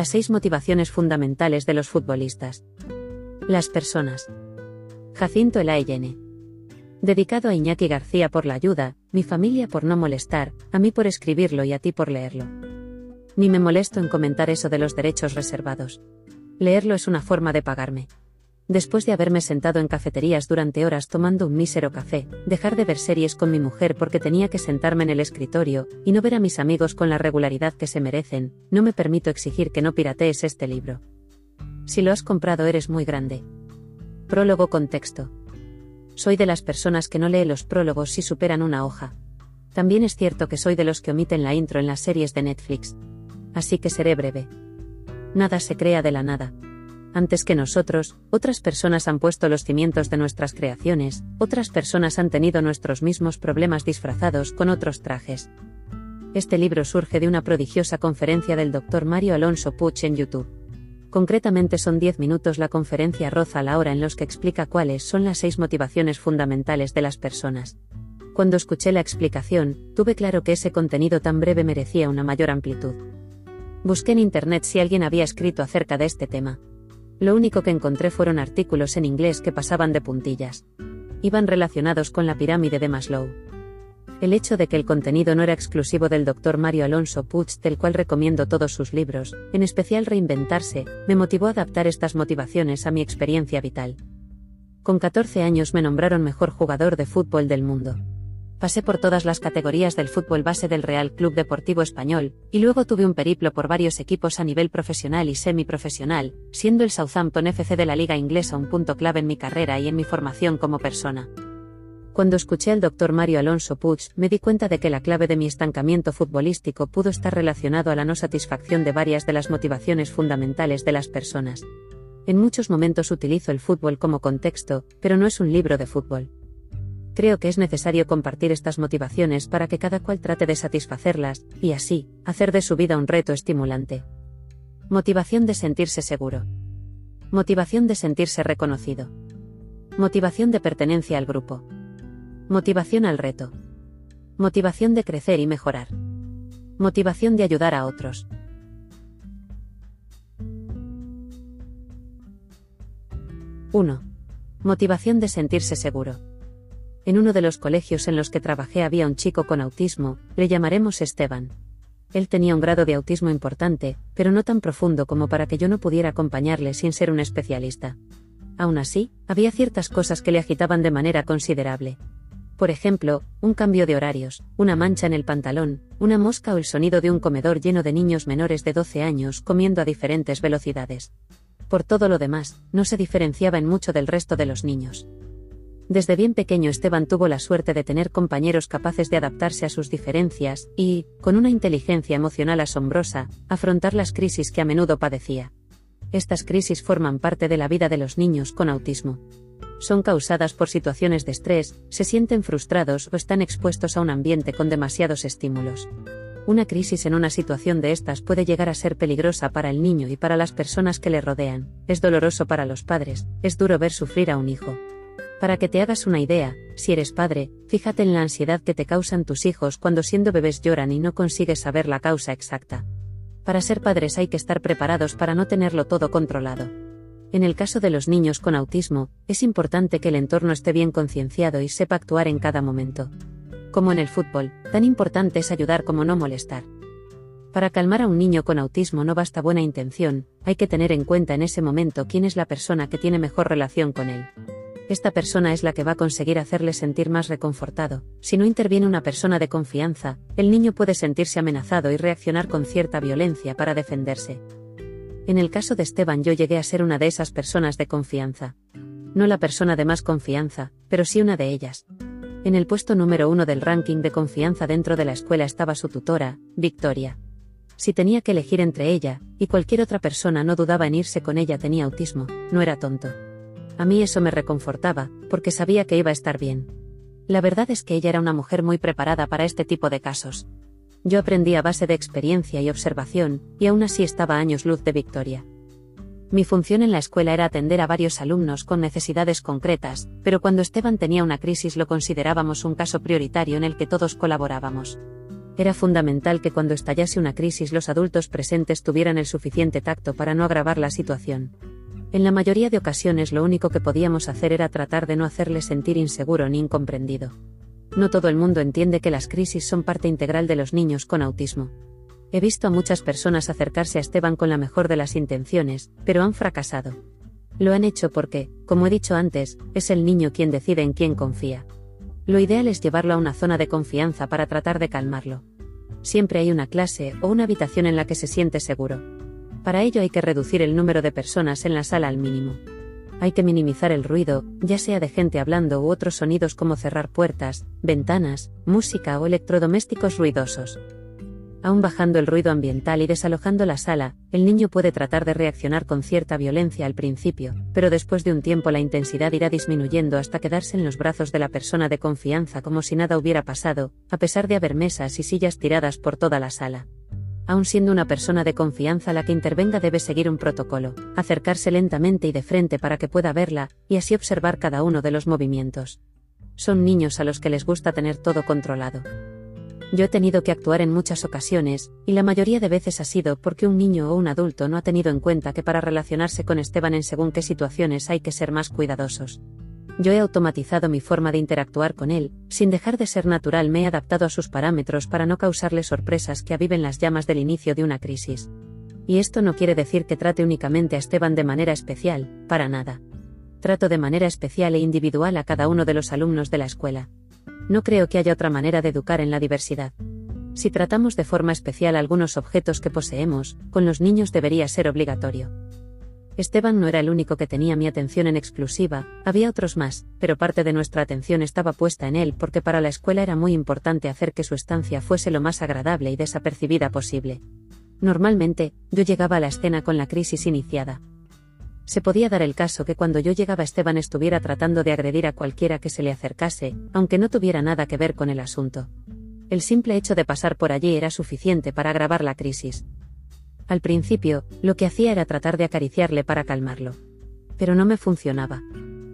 Las seis motivaciones fundamentales de los futbolistas. Las personas. Jacinto Elaine. Dedicado a Iñaki García por la ayuda, mi familia por no molestar, a mí por escribirlo y a ti por leerlo. Ni me molesto en comentar eso de los derechos reservados. Leerlo es una forma de pagarme. Después de haberme sentado en cafeterías durante horas tomando un mísero café, dejar de ver series con mi mujer porque tenía que sentarme en el escritorio, y no ver a mis amigos con la regularidad que se merecen, no me permito exigir que no piratees este libro. Si lo has comprado eres muy grande. Prólogo con texto. Soy de las personas que no lee los prólogos si superan una hoja. También es cierto que soy de los que omiten la intro en las series de Netflix. Así que seré breve. Nada se crea de la nada antes que nosotros, otras personas han puesto los cimientos de nuestras creaciones, otras personas han tenido nuestros mismos problemas disfrazados con otros trajes. Este libro surge de una prodigiosa conferencia del Dr. Mario Alonso Puch en YouTube. Concretamente son 10 minutos la conferencia roza la hora en los que explica cuáles son las seis motivaciones fundamentales de las personas. Cuando escuché la explicación, tuve claro que ese contenido tan breve merecía una mayor amplitud. Busqué en internet si alguien había escrito acerca de este tema. Lo único que encontré fueron artículos en inglés que pasaban de puntillas. Iban relacionados con la pirámide de Maslow. El hecho de que el contenido no era exclusivo del Dr. Mario Alonso Puig, del cual recomiendo todos sus libros, en especial Reinventarse, me motivó a adaptar estas motivaciones a mi experiencia vital. Con 14 años me nombraron mejor jugador de fútbol del mundo pasé por todas las categorías del fútbol base del Real Club Deportivo Español, y luego tuve un periplo por varios equipos a nivel profesional y semiprofesional, siendo el Southampton FC de la liga inglesa un punto clave en mi carrera y en mi formación como persona. Cuando escuché al doctor Mario Alonso Puig, me di cuenta de que la clave de mi estancamiento futbolístico pudo estar relacionado a la no satisfacción de varias de las motivaciones fundamentales de las personas. En muchos momentos utilizo el fútbol como contexto, pero no es un libro de fútbol. Creo que es necesario compartir estas motivaciones para que cada cual trate de satisfacerlas, y así, hacer de su vida un reto estimulante. Motivación de sentirse seguro. Motivación de sentirse reconocido. Motivación de pertenencia al grupo. Motivación al reto. Motivación de crecer y mejorar. Motivación de ayudar a otros. ¡1! Motivación de sentirse seguro. En uno de los colegios en los que trabajé había un chico con autismo, le llamaremos Esteban. Él tenía un grado de autismo importante, pero no tan profundo como para que yo no pudiera acompañarle sin ser un especialista. Aún así, había ciertas cosas que le agitaban de manera considerable. Por ejemplo, un cambio de horarios, una mancha en el pantalón, una mosca o el sonido de un comedor lleno de niños menores de 12 años comiendo a diferentes velocidades. Por todo lo demás, no se diferenciaba en mucho del resto de los niños. Desde bien pequeño Esteban tuvo la suerte de tener compañeros capaces de adaptarse a sus diferencias y, con una inteligencia emocional asombrosa, afrontar las crisis que a menudo padecía. Estas crisis forman parte de la vida de los niños con autismo. Son causadas por situaciones de estrés, se sienten frustrados o están expuestos a un ambiente con demasiados estímulos. Una crisis en una situación de estas puede llegar a ser peligrosa para el niño y para las personas que le rodean, es doloroso para los padres, es duro ver sufrir a un hijo. Para que te hagas una idea, si eres padre, fíjate en la ansiedad que te causan tus hijos cuando siendo bebés lloran y no consigues saber la causa exacta. Para ser padres hay que estar preparados para no tenerlo todo controlado. En el caso de los niños con autismo, es importante que el entorno esté bien concienciado y sepa actuar en cada momento. Como en el fútbol, tan importante es ayudar como no molestar. Para calmar a un niño con autismo no basta buena intención, hay que tener en cuenta en ese momento quién es la persona que tiene mejor relación con él esta persona es la que va a conseguir hacerle sentir más reconfortado. Si no interviene una persona de confianza, el niño puede sentirse amenazado y reaccionar con cierta violencia para defenderse. En el caso de Esteban yo llegué a ser una de esas personas de confianza. No la persona de más confianza, pero sí una de ellas. En el puesto número uno del ranking de confianza dentro de la escuela estaba su tutora, Victoria. Si tenía que elegir entre ella, y cualquier otra persona no dudaba en irse con ella tenía autismo, no era tonto. A mí eso me reconfortaba, porque sabía que iba a estar bien. La verdad es que ella era una mujer muy preparada para este tipo de casos. Yo aprendí a base de experiencia y observación, y aún así estaba años luz de Victoria. Mi función en la escuela era atender a varios alumnos con necesidades concretas, pero cuando Esteban tenía una crisis lo considerábamos un caso prioritario en el que todos colaborábamos. Era fundamental que cuando estallase una crisis los adultos presentes tuvieran el suficiente tacto para no agravar la situación. En la mayoría de ocasiones lo único que podíamos hacer era tratar de no hacerle sentir inseguro ni incomprendido. No todo el mundo entiende que las crisis son parte integral de los niños con autismo. He visto a muchas personas acercarse a Esteban con la mejor de las intenciones, pero han fracasado. Lo han hecho porque, como he dicho antes, es el niño quien decide en quién confía. Lo ideal es llevarlo a una zona de confianza para tratar de calmarlo. Siempre hay una clase o una habitación en la que se siente seguro. Para ello hay que reducir el número de personas en la sala al mínimo. Hay que minimizar el ruido, ya sea de gente hablando u otros sonidos como cerrar puertas, ventanas, música o electrodomésticos ruidosos. Aún bajando el ruido ambiental y desalojando la sala, el niño puede tratar de reaccionar con cierta violencia al principio, pero después de un tiempo la intensidad irá disminuyendo hasta quedarse en los brazos de la persona de confianza como si nada hubiera pasado, a pesar de haber mesas y sillas tiradas por toda la sala aun siendo una persona de confianza la que intervenga debe seguir un protocolo, acercarse lentamente y de frente para que pueda verla, y así observar cada uno de los movimientos. Son niños a los que les gusta tener todo controlado. Yo he tenido que actuar en muchas ocasiones, y la mayoría de veces ha sido porque un niño o un adulto no ha tenido en cuenta que para relacionarse con Esteban en según qué situaciones hay que ser más cuidadosos. Yo he automatizado mi forma de interactuar con él, sin dejar de ser natural me he adaptado a sus parámetros para no causarle sorpresas que aviven las llamas del inicio de una crisis. Y esto no quiere decir que trate únicamente a Esteban de manera especial, para nada. Trato de manera especial e individual a cada uno de los alumnos de la escuela. No creo que haya otra manera de educar en la diversidad. Si tratamos de forma especial algunos objetos que poseemos, con los niños debería ser obligatorio. Esteban no era el único que tenía mi atención en exclusiva, había otros más, pero parte de nuestra atención estaba puesta en él porque para la escuela era muy importante hacer que su estancia fuese lo más agradable y desapercibida posible. Normalmente, yo llegaba a la escena con la crisis iniciada. Se podía dar el caso que cuando yo llegaba Esteban estuviera tratando de agredir a cualquiera que se le acercase, aunque no tuviera nada que ver con el asunto. El simple hecho de pasar por allí era suficiente para agravar la crisis. Al principio, lo que hacía era tratar de acariciarle para calmarlo. Pero no me funcionaba.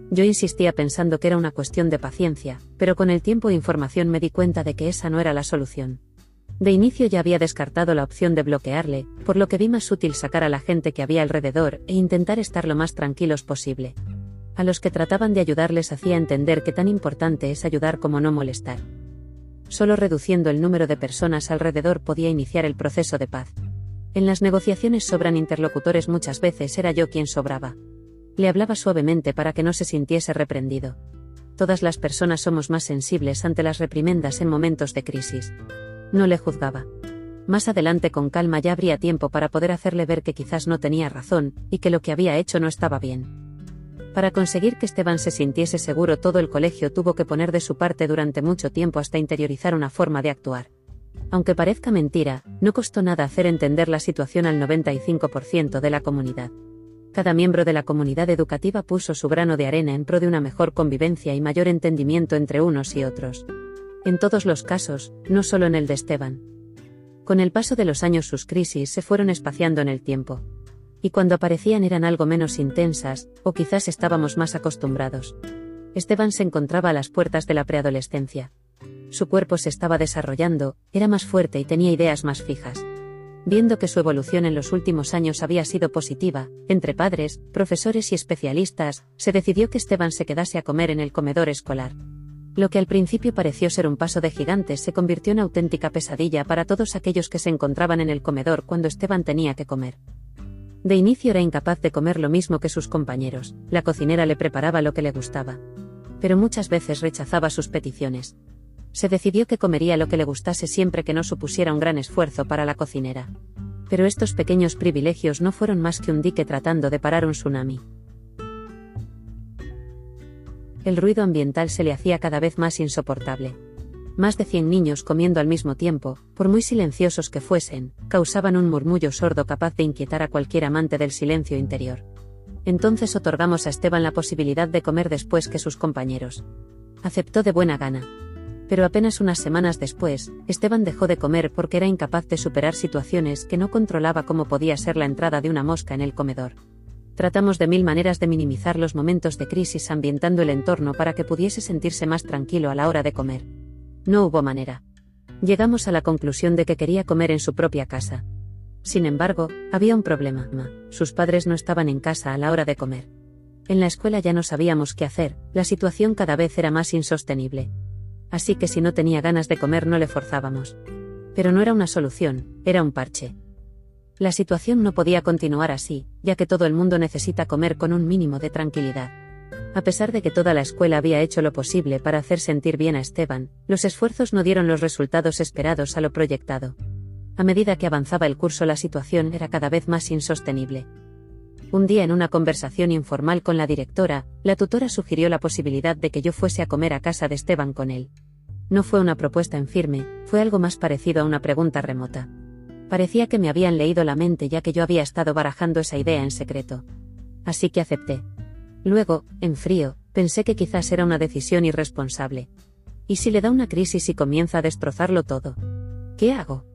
Yo insistía pensando que era una cuestión de paciencia, pero con el tiempo e información me di cuenta de que esa no era la solución. De inicio ya había descartado la opción de bloquearle, por lo que vi más útil sacar a la gente que había alrededor e intentar estar lo más tranquilos posible. A los que trataban de ayudarles hacía entender que tan importante es ayudar como no molestar. Solo reduciendo el número de personas alrededor podía iniciar el proceso de paz. En las negociaciones sobran interlocutores muchas veces era yo quien sobraba. Le hablaba suavemente para que no se sintiese reprendido. Todas las personas somos más sensibles ante las reprimendas en momentos de crisis. No le juzgaba. Más adelante con calma ya habría tiempo para poder hacerle ver que quizás no tenía razón, y que lo que había hecho no estaba bien. Para conseguir que Esteban se sintiese seguro todo el colegio tuvo que poner de su parte durante mucho tiempo hasta interiorizar una forma de actuar. Aunque parezca mentira, no costó nada hacer entender la situación al 95% de la comunidad. Cada miembro de la comunidad educativa puso su grano de arena en pro de una mejor convivencia y mayor entendimiento entre unos y otros. En todos los casos, no solo en el de Esteban. Con el paso de los años sus crisis se fueron espaciando en el tiempo. Y cuando aparecían eran algo menos intensas, o quizás estábamos más acostumbrados. Esteban se encontraba a las puertas de la preadolescencia. Su cuerpo se estaba desarrollando, era más fuerte y tenía ideas más fijas. Viendo que su evolución en los últimos años había sido positiva, entre padres, profesores y especialistas, se decidió que Esteban se quedase a comer en el comedor escolar. Lo que al principio pareció ser un paso de gigantes se convirtió en auténtica pesadilla para todos aquellos que se encontraban en el comedor cuando Esteban tenía que comer. De inicio era incapaz de comer lo mismo que sus compañeros, la cocinera le preparaba lo que le gustaba. Pero muchas veces rechazaba sus peticiones se decidió que comería lo que le gustase siempre que no supusiera un gran esfuerzo para la cocinera. Pero estos pequeños privilegios no fueron más que un dique tratando de parar un tsunami. El ruido ambiental se le hacía cada vez más insoportable. Más de 100 niños comiendo al mismo tiempo, por muy silenciosos que fuesen, causaban un murmullo sordo capaz de inquietar a cualquier amante del silencio interior. Entonces otorgamos a Esteban la posibilidad de comer después que sus compañeros. Aceptó de buena gana, pero apenas unas semanas después, Esteban dejó de comer porque era incapaz de superar situaciones que no controlaba como podía ser la entrada de una mosca en el comedor. Tratamos de mil maneras de minimizar los momentos de crisis ambientando el entorno para que pudiese sentirse más tranquilo a la hora de comer. No hubo manera. Llegamos a la conclusión de que quería comer en su propia casa. Sin embargo, había un problema. Sus padres no estaban en casa a la hora de comer. En la escuela ya no sabíamos qué hacer, la situación cada vez era más insostenible. Así que si no tenía ganas de comer no le forzábamos. Pero no era una solución, era un parche. La situación no podía continuar así, ya que todo el mundo necesita comer con un mínimo de tranquilidad. A pesar de que toda la escuela había hecho lo posible para hacer sentir bien a Esteban, los esfuerzos no dieron los resultados esperados a lo proyectado. A medida que avanzaba el curso la situación era cada vez más insostenible. Un día en una conversación informal con la directora, la tutora sugirió la posibilidad de que yo fuese a comer a casa de Esteban con él. No fue una propuesta en firme, fue algo más parecido a una pregunta remota. Parecía que me habían leído la mente ya que yo había estado barajando esa idea en secreto. Así que acepté. Luego, en frío, pensé que quizás era una decisión irresponsable. ¿Y si le da una crisis y comienza a destrozarlo todo? ¿Qué hago?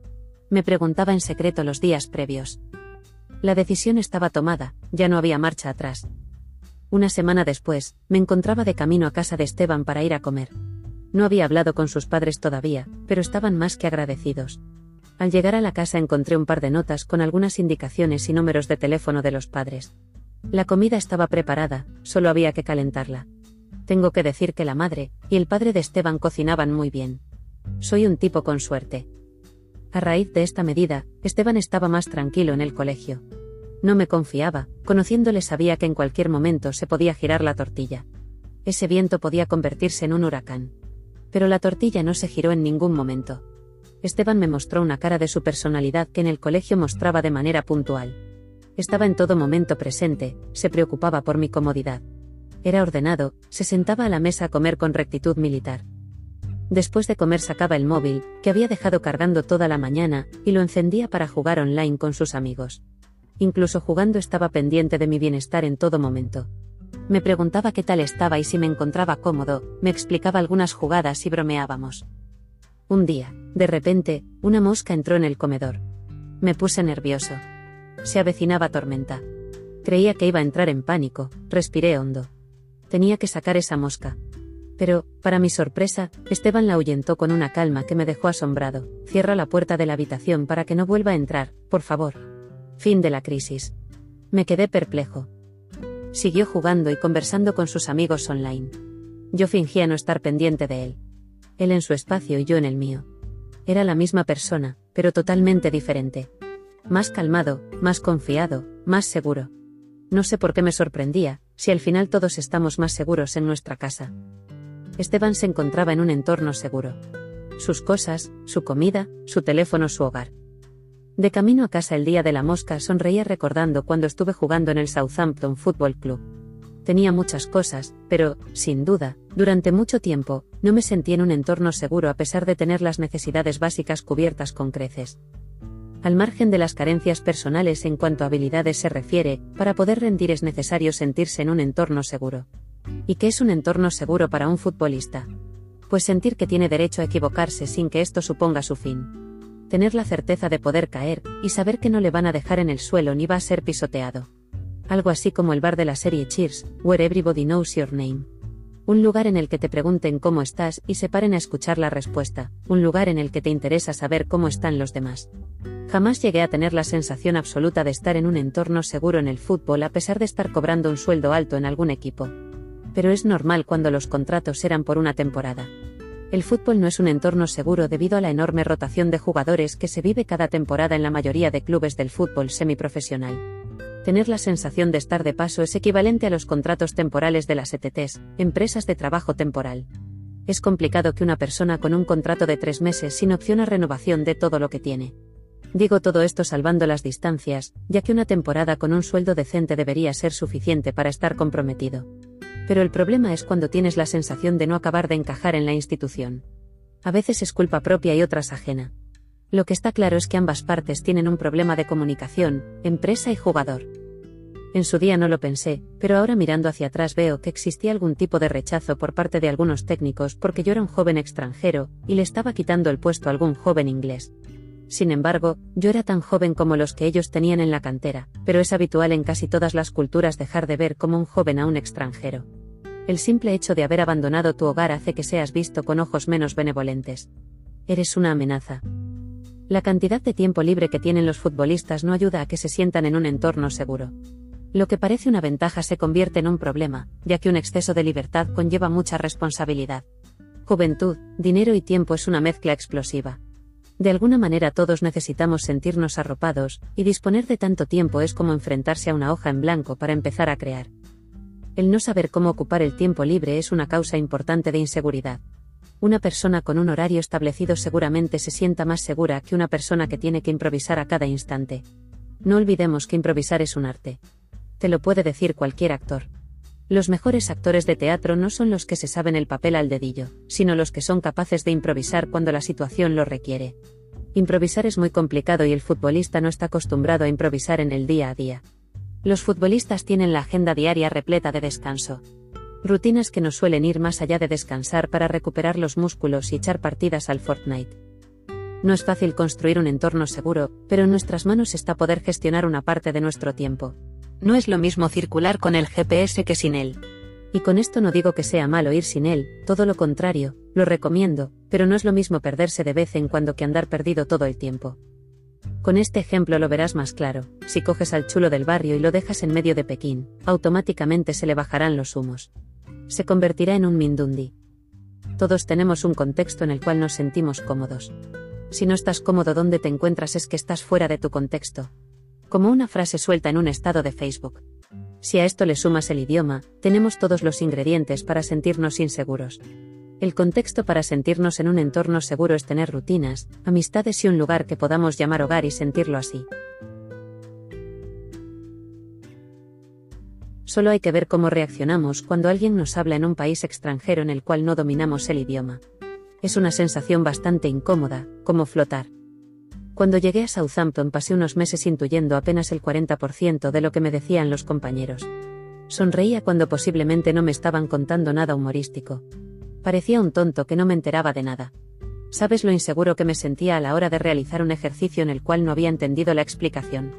Me preguntaba en secreto los días previos. La decisión estaba tomada, ya no había marcha atrás. Una semana después, me encontraba de camino a casa de Esteban para ir a comer. No había hablado con sus padres todavía, pero estaban más que agradecidos. Al llegar a la casa encontré un par de notas con algunas indicaciones y números de teléfono de los padres. La comida estaba preparada, solo había que calentarla. Tengo que decir que la madre y el padre de Esteban cocinaban muy bien. Soy un tipo con suerte. A raíz de esta medida, Esteban estaba más tranquilo en el colegio. No me confiaba, conociéndole sabía que en cualquier momento se podía girar la tortilla. Ese viento podía convertirse en un huracán. Pero la tortilla no se giró en ningún momento. Esteban me mostró una cara de su personalidad que en el colegio mostraba de manera puntual. Estaba en todo momento presente, se preocupaba por mi comodidad. Era ordenado, se sentaba a la mesa a comer con rectitud militar. Después de comer sacaba el móvil, que había dejado cargando toda la mañana, y lo encendía para jugar online con sus amigos. Incluso jugando estaba pendiente de mi bienestar en todo momento. Me preguntaba qué tal estaba y si me encontraba cómodo, me explicaba algunas jugadas y bromeábamos. Un día, de repente, una mosca entró en el comedor. Me puse nervioso. Se avecinaba tormenta. Creía que iba a entrar en pánico, respiré hondo. Tenía que sacar esa mosca. Pero, para mi sorpresa, Esteban la ahuyentó con una calma que me dejó asombrado. Cierra la puerta de la habitación para que no vuelva a entrar, por favor. Fin de la crisis. Me quedé perplejo. Siguió jugando y conversando con sus amigos online. Yo fingía no estar pendiente de él él en su espacio y yo en el mío. Era la misma persona, pero totalmente diferente. Más calmado, más confiado, más seguro. No sé por qué me sorprendía, si al final todos estamos más seguros en nuestra casa. Esteban se encontraba en un entorno seguro. Sus cosas, su comida, su teléfono, su hogar. De camino a casa el día de la mosca sonreía recordando cuando estuve jugando en el Southampton Football Club. Tenía muchas cosas, pero, sin duda, durante mucho tiempo, no me sentí en un entorno seguro a pesar de tener las necesidades básicas cubiertas con creces. Al margen de las carencias personales en cuanto a habilidades se refiere, para poder rendir es necesario sentirse en un entorno seguro. ¿Y qué es un entorno seguro para un futbolista? Pues sentir que tiene derecho a equivocarse sin que esto suponga su fin. Tener la certeza de poder caer, y saber que no le van a dejar en el suelo ni va a ser pisoteado algo así como el bar de la serie Cheers, where everybody knows your name. Un lugar en el que te pregunten cómo estás y se paren a escuchar la respuesta, un lugar en el que te interesa saber cómo están los demás. Jamás llegué a tener la sensación absoluta de estar en un entorno seguro en el fútbol a pesar de estar cobrando un sueldo alto en algún equipo. Pero es normal cuando los contratos eran por una temporada. El fútbol no es un entorno seguro debido a la enorme rotación de jugadores que se vive cada temporada en la mayoría de clubes del fútbol semiprofesional tener la sensación de estar de paso es equivalente a los contratos temporales de las ETTs, empresas de trabajo temporal. Es complicado que una persona con un contrato de tres meses sin opción a renovación dé todo lo que tiene. Digo todo esto salvando las distancias, ya que una temporada con un sueldo decente debería ser suficiente para estar comprometido. Pero el problema es cuando tienes la sensación de no acabar de encajar en la institución. A veces es culpa propia y otras ajena. Lo que está claro es que ambas partes tienen un problema de comunicación, empresa y jugador. En su día no lo pensé, pero ahora mirando hacia atrás veo que existía algún tipo de rechazo por parte de algunos técnicos porque yo era un joven extranjero, y le estaba quitando el puesto a algún joven inglés. Sin embargo, yo era tan joven como los que ellos tenían en la cantera, pero es habitual en casi todas las culturas dejar de ver como un joven a un extranjero. El simple hecho de haber abandonado tu hogar hace que seas visto con ojos menos benevolentes. Eres una amenaza. La cantidad de tiempo libre que tienen los futbolistas no ayuda a que se sientan en un entorno seguro. Lo que parece una ventaja se convierte en un problema, ya que un exceso de libertad conlleva mucha responsabilidad. Juventud, dinero y tiempo es una mezcla explosiva. De alguna manera todos necesitamos sentirnos arropados, y disponer de tanto tiempo es como enfrentarse a una hoja en blanco para empezar a crear. El no saber cómo ocupar el tiempo libre es una causa importante de inseguridad. Una persona con un horario establecido seguramente se sienta más segura que una persona que tiene que improvisar a cada instante. No olvidemos que improvisar es un arte. Te lo puede decir cualquier actor. Los mejores actores de teatro no son los que se saben el papel al dedillo, sino los que son capaces de improvisar cuando la situación lo requiere. Improvisar es muy complicado y el futbolista no está acostumbrado a improvisar en el día a día. Los futbolistas tienen la agenda diaria repleta de descanso, Rutinas que no suelen ir más allá de descansar para recuperar los músculos y echar partidas al Fortnite. No es fácil construir un entorno seguro, pero en nuestras manos está poder gestionar una parte de nuestro tiempo. No es lo mismo circular con el GPS que sin él. Y con esto no digo que sea malo ir sin él, todo lo contrario, lo recomiendo, pero no es lo mismo perderse de vez en cuando que andar perdido todo el tiempo. Con este ejemplo lo verás más claro, si coges al chulo del barrio y lo dejas en medio de Pekín, automáticamente se le bajarán los humos se convertirá en un Mindundi. Todos tenemos un contexto en el cual nos sentimos cómodos. Si no estás cómodo donde te encuentras es que estás fuera de tu contexto. Como una frase suelta en un estado de Facebook. Si a esto le sumas el idioma, tenemos todos los ingredientes para sentirnos inseguros. El contexto para sentirnos en un entorno seguro es tener rutinas, amistades y un lugar que podamos llamar hogar y sentirlo así. Solo hay que ver cómo reaccionamos cuando alguien nos habla en un país extranjero en el cual no dominamos el idioma. Es una sensación bastante incómoda, como flotar. Cuando llegué a Southampton pasé unos meses intuyendo apenas el 40% de lo que me decían los compañeros. Sonreía cuando posiblemente no me estaban contando nada humorístico. Parecía un tonto que no me enteraba de nada. ¿Sabes lo inseguro que me sentía a la hora de realizar un ejercicio en el cual no había entendido la explicación?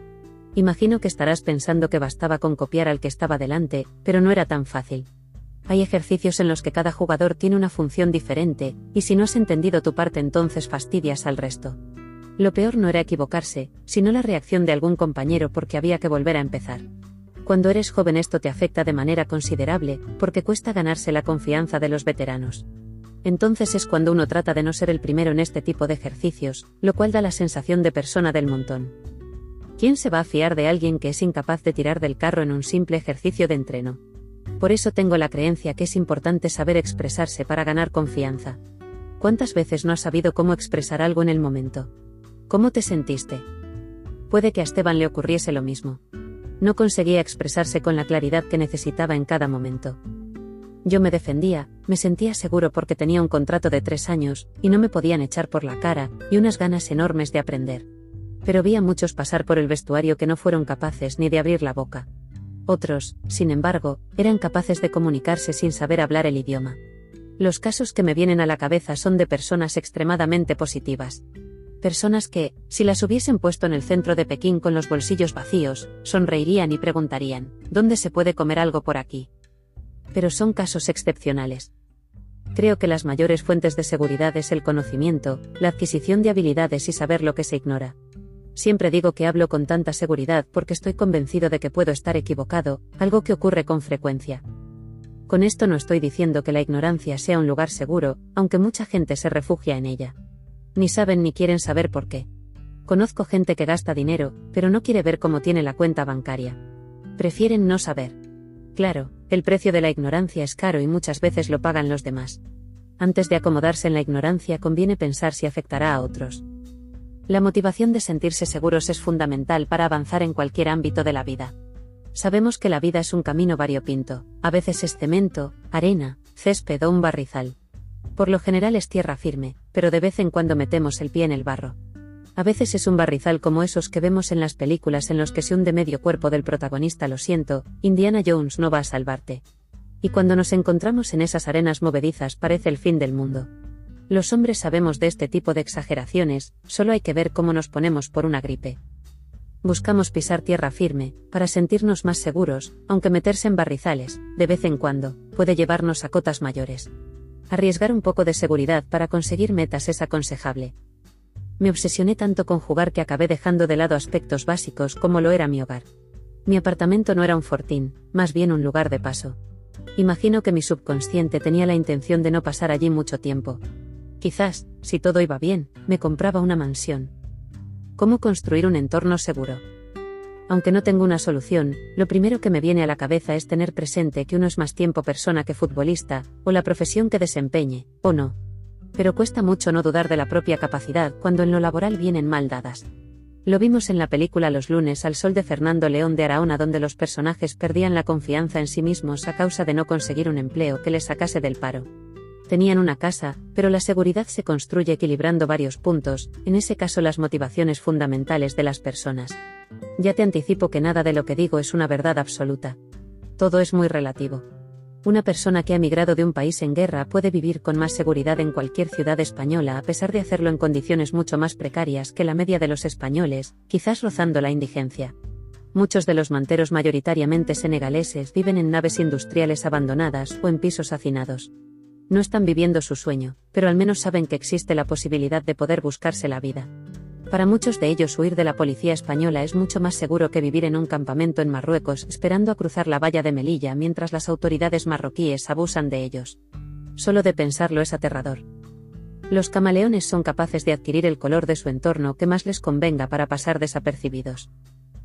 Imagino que estarás pensando que bastaba con copiar al que estaba delante, pero no era tan fácil. Hay ejercicios en los que cada jugador tiene una función diferente, y si no has entendido tu parte entonces fastidias al resto. Lo peor no era equivocarse, sino la reacción de algún compañero porque había que volver a empezar. Cuando eres joven esto te afecta de manera considerable, porque cuesta ganarse la confianza de los veteranos. Entonces es cuando uno trata de no ser el primero en este tipo de ejercicios, lo cual da la sensación de persona del montón. ¿Quién se va a fiar de alguien que es incapaz de tirar del carro en un simple ejercicio de entreno? Por eso tengo la creencia que es importante saber expresarse para ganar confianza. ¿Cuántas veces no has sabido cómo expresar algo en el momento? ¿Cómo te sentiste? Puede que a Esteban le ocurriese lo mismo. No conseguía expresarse con la claridad que necesitaba en cada momento. Yo me defendía, me sentía seguro porque tenía un contrato de tres años, y no me podían echar por la cara, y unas ganas enormes de aprender pero vi a muchos pasar por el vestuario que no fueron capaces ni de abrir la boca. Otros, sin embargo, eran capaces de comunicarse sin saber hablar el idioma. Los casos que me vienen a la cabeza son de personas extremadamente positivas. Personas que, si las hubiesen puesto en el centro de Pekín con los bolsillos vacíos, sonreirían y preguntarían, ¿dónde se puede comer algo por aquí? Pero son casos excepcionales. Creo que las mayores fuentes de seguridad es el conocimiento, la adquisición de habilidades y saber lo que se ignora. Siempre digo que hablo con tanta seguridad porque estoy convencido de que puedo estar equivocado, algo que ocurre con frecuencia. Con esto no estoy diciendo que la ignorancia sea un lugar seguro, aunque mucha gente se refugia en ella. Ni saben ni quieren saber por qué. Conozco gente que gasta dinero, pero no quiere ver cómo tiene la cuenta bancaria. Prefieren no saber. Claro, el precio de la ignorancia es caro y muchas veces lo pagan los demás. Antes de acomodarse en la ignorancia conviene pensar si afectará a otros. La motivación de sentirse seguros es fundamental para avanzar en cualquier ámbito de la vida. Sabemos que la vida es un camino variopinto, a veces es cemento, arena, césped o un barrizal. Por lo general es tierra firme, pero de vez en cuando metemos el pie en el barro. A veces es un barrizal como esos que vemos en las películas en los que se hunde medio cuerpo del protagonista. Lo siento, Indiana Jones no va a salvarte. Y cuando nos encontramos en esas arenas movedizas parece el fin del mundo. Los hombres sabemos de este tipo de exageraciones, solo hay que ver cómo nos ponemos por una gripe. Buscamos pisar tierra firme, para sentirnos más seguros, aunque meterse en barrizales, de vez en cuando, puede llevarnos a cotas mayores. Arriesgar un poco de seguridad para conseguir metas es aconsejable. Me obsesioné tanto con jugar que acabé dejando de lado aspectos básicos como lo era mi hogar. Mi apartamento no era un fortín, más bien un lugar de paso. Imagino que mi subconsciente tenía la intención de no pasar allí mucho tiempo. Quizás, si todo iba bien, me compraba una mansión. ¿Cómo construir un entorno seguro? Aunque no tengo una solución, lo primero que me viene a la cabeza es tener presente que uno es más tiempo persona que futbolista, o la profesión que desempeñe, o no. Pero cuesta mucho no dudar de la propia capacidad cuando en lo laboral vienen mal dadas. Lo vimos en la película Los lunes al sol de Fernando León de Araona donde los personajes perdían la confianza en sí mismos a causa de no conseguir un empleo que les sacase del paro. Tenían una casa, pero la seguridad se construye equilibrando varios puntos, en ese caso las motivaciones fundamentales de las personas. Ya te anticipo que nada de lo que digo es una verdad absoluta. Todo es muy relativo. Una persona que ha migrado de un país en guerra puede vivir con más seguridad en cualquier ciudad española a pesar de hacerlo en condiciones mucho más precarias que la media de los españoles, quizás rozando la indigencia. Muchos de los manteros mayoritariamente senegaleses viven en naves industriales abandonadas o en pisos hacinados. No están viviendo su sueño, pero al menos saben que existe la posibilidad de poder buscarse la vida. Para muchos de ellos huir de la policía española es mucho más seguro que vivir en un campamento en Marruecos esperando a cruzar la valla de Melilla mientras las autoridades marroquíes abusan de ellos. Solo de pensarlo es aterrador. Los camaleones son capaces de adquirir el color de su entorno que más les convenga para pasar desapercibidos.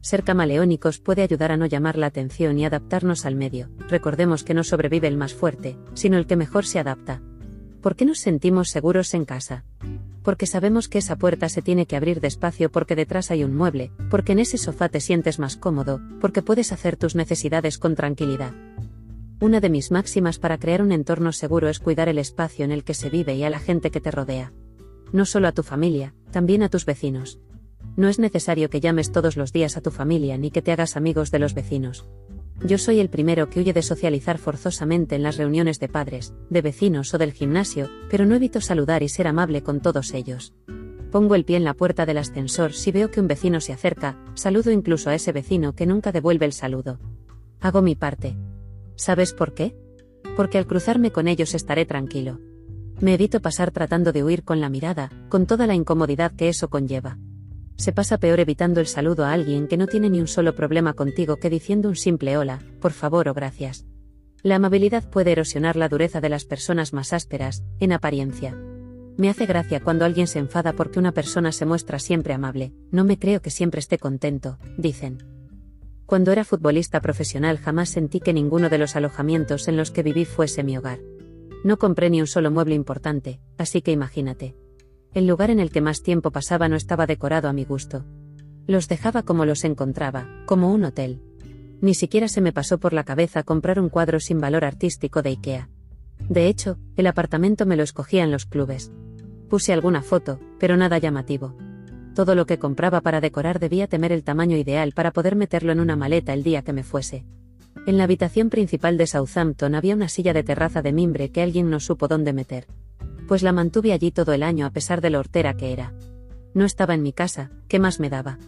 Ser camaleónicos puede ayudar a no llamar la atención y adaptarnos al medio. Recordemos que no sobrevive el más fuerte, sino el que mejor se adapta. ¿Por qué nos sentimos seguros en casa? Porque sabemos que esa puerta se tiene que abrir despacio porque detrás hay un mueble, porque en ese sofá te sientes más cómodo, porque puedes hacer tus necesidades con tranquilidad. Una de mis máximas para crear un entorno seguro es cuidar el espacio en el que se vive y a la gente que te rodea. No solo a tu familia, también a tus vecinos. No es necesario que llames todos los días a tu familia ni que te hagas amigos de los vecinos. Yo soy el primero que huye de socializar forzosamente en las reuniones de padres, de vecinos o del gimnasio, pero no evito saludar y ser amable con todos ellos. Pongo el pie en la puerta del ascensor si veo que un vecino se acerca, saludo incluso a ese vecino que nunca devuelve el saludo. Hago mi parte. ¿Sabes por qué? Porque al cruzarme con ellos estaré tranquilo. Me evito pasar tratando de huir con la mirada, con toda la incomodidad que eso conlleva se pasa peor evitando el saludo a alguien que no tiene ni un solo problema contigo que diciendo un simple hola, por favor o gracias. La amabilidad puede erosionar la dureza de las personas más ásperas, en apariencia. Me hace gracia cuando alguien se enfada porque una persona se muestra siempre amable, no me creo que siempre esté contento, dicen. Cuando era futbolista profesional jamás sentí que ninguno de los alojamientos en los que viví fuese mi hogar. No compré ni un solo mueble importante, así que imagínate. El lugar en el que más tiempo pasaba no estaba decorado a mi gusto. Los dejaba como los encontraba, como un hotel. Ni siquiera se me pasó por la cabeza comprar un cuadro sin valor artístico de IKEA. De hecho, el apartamento me lo escogía en los clubes. Puse alguna foto, pero nada llamativo. Todo lo que compraba para decorar debía tener el tamaño ideal para poder meterlo en una maleta el día que me fuese. En la habitación principal de Southampton había una silla de terraza de mimbre que alguien no supo dónde meter pues la mantuve allí todo el año a pesar de lo hortera que era. No estaba en mi casa, ¿qué más me daba?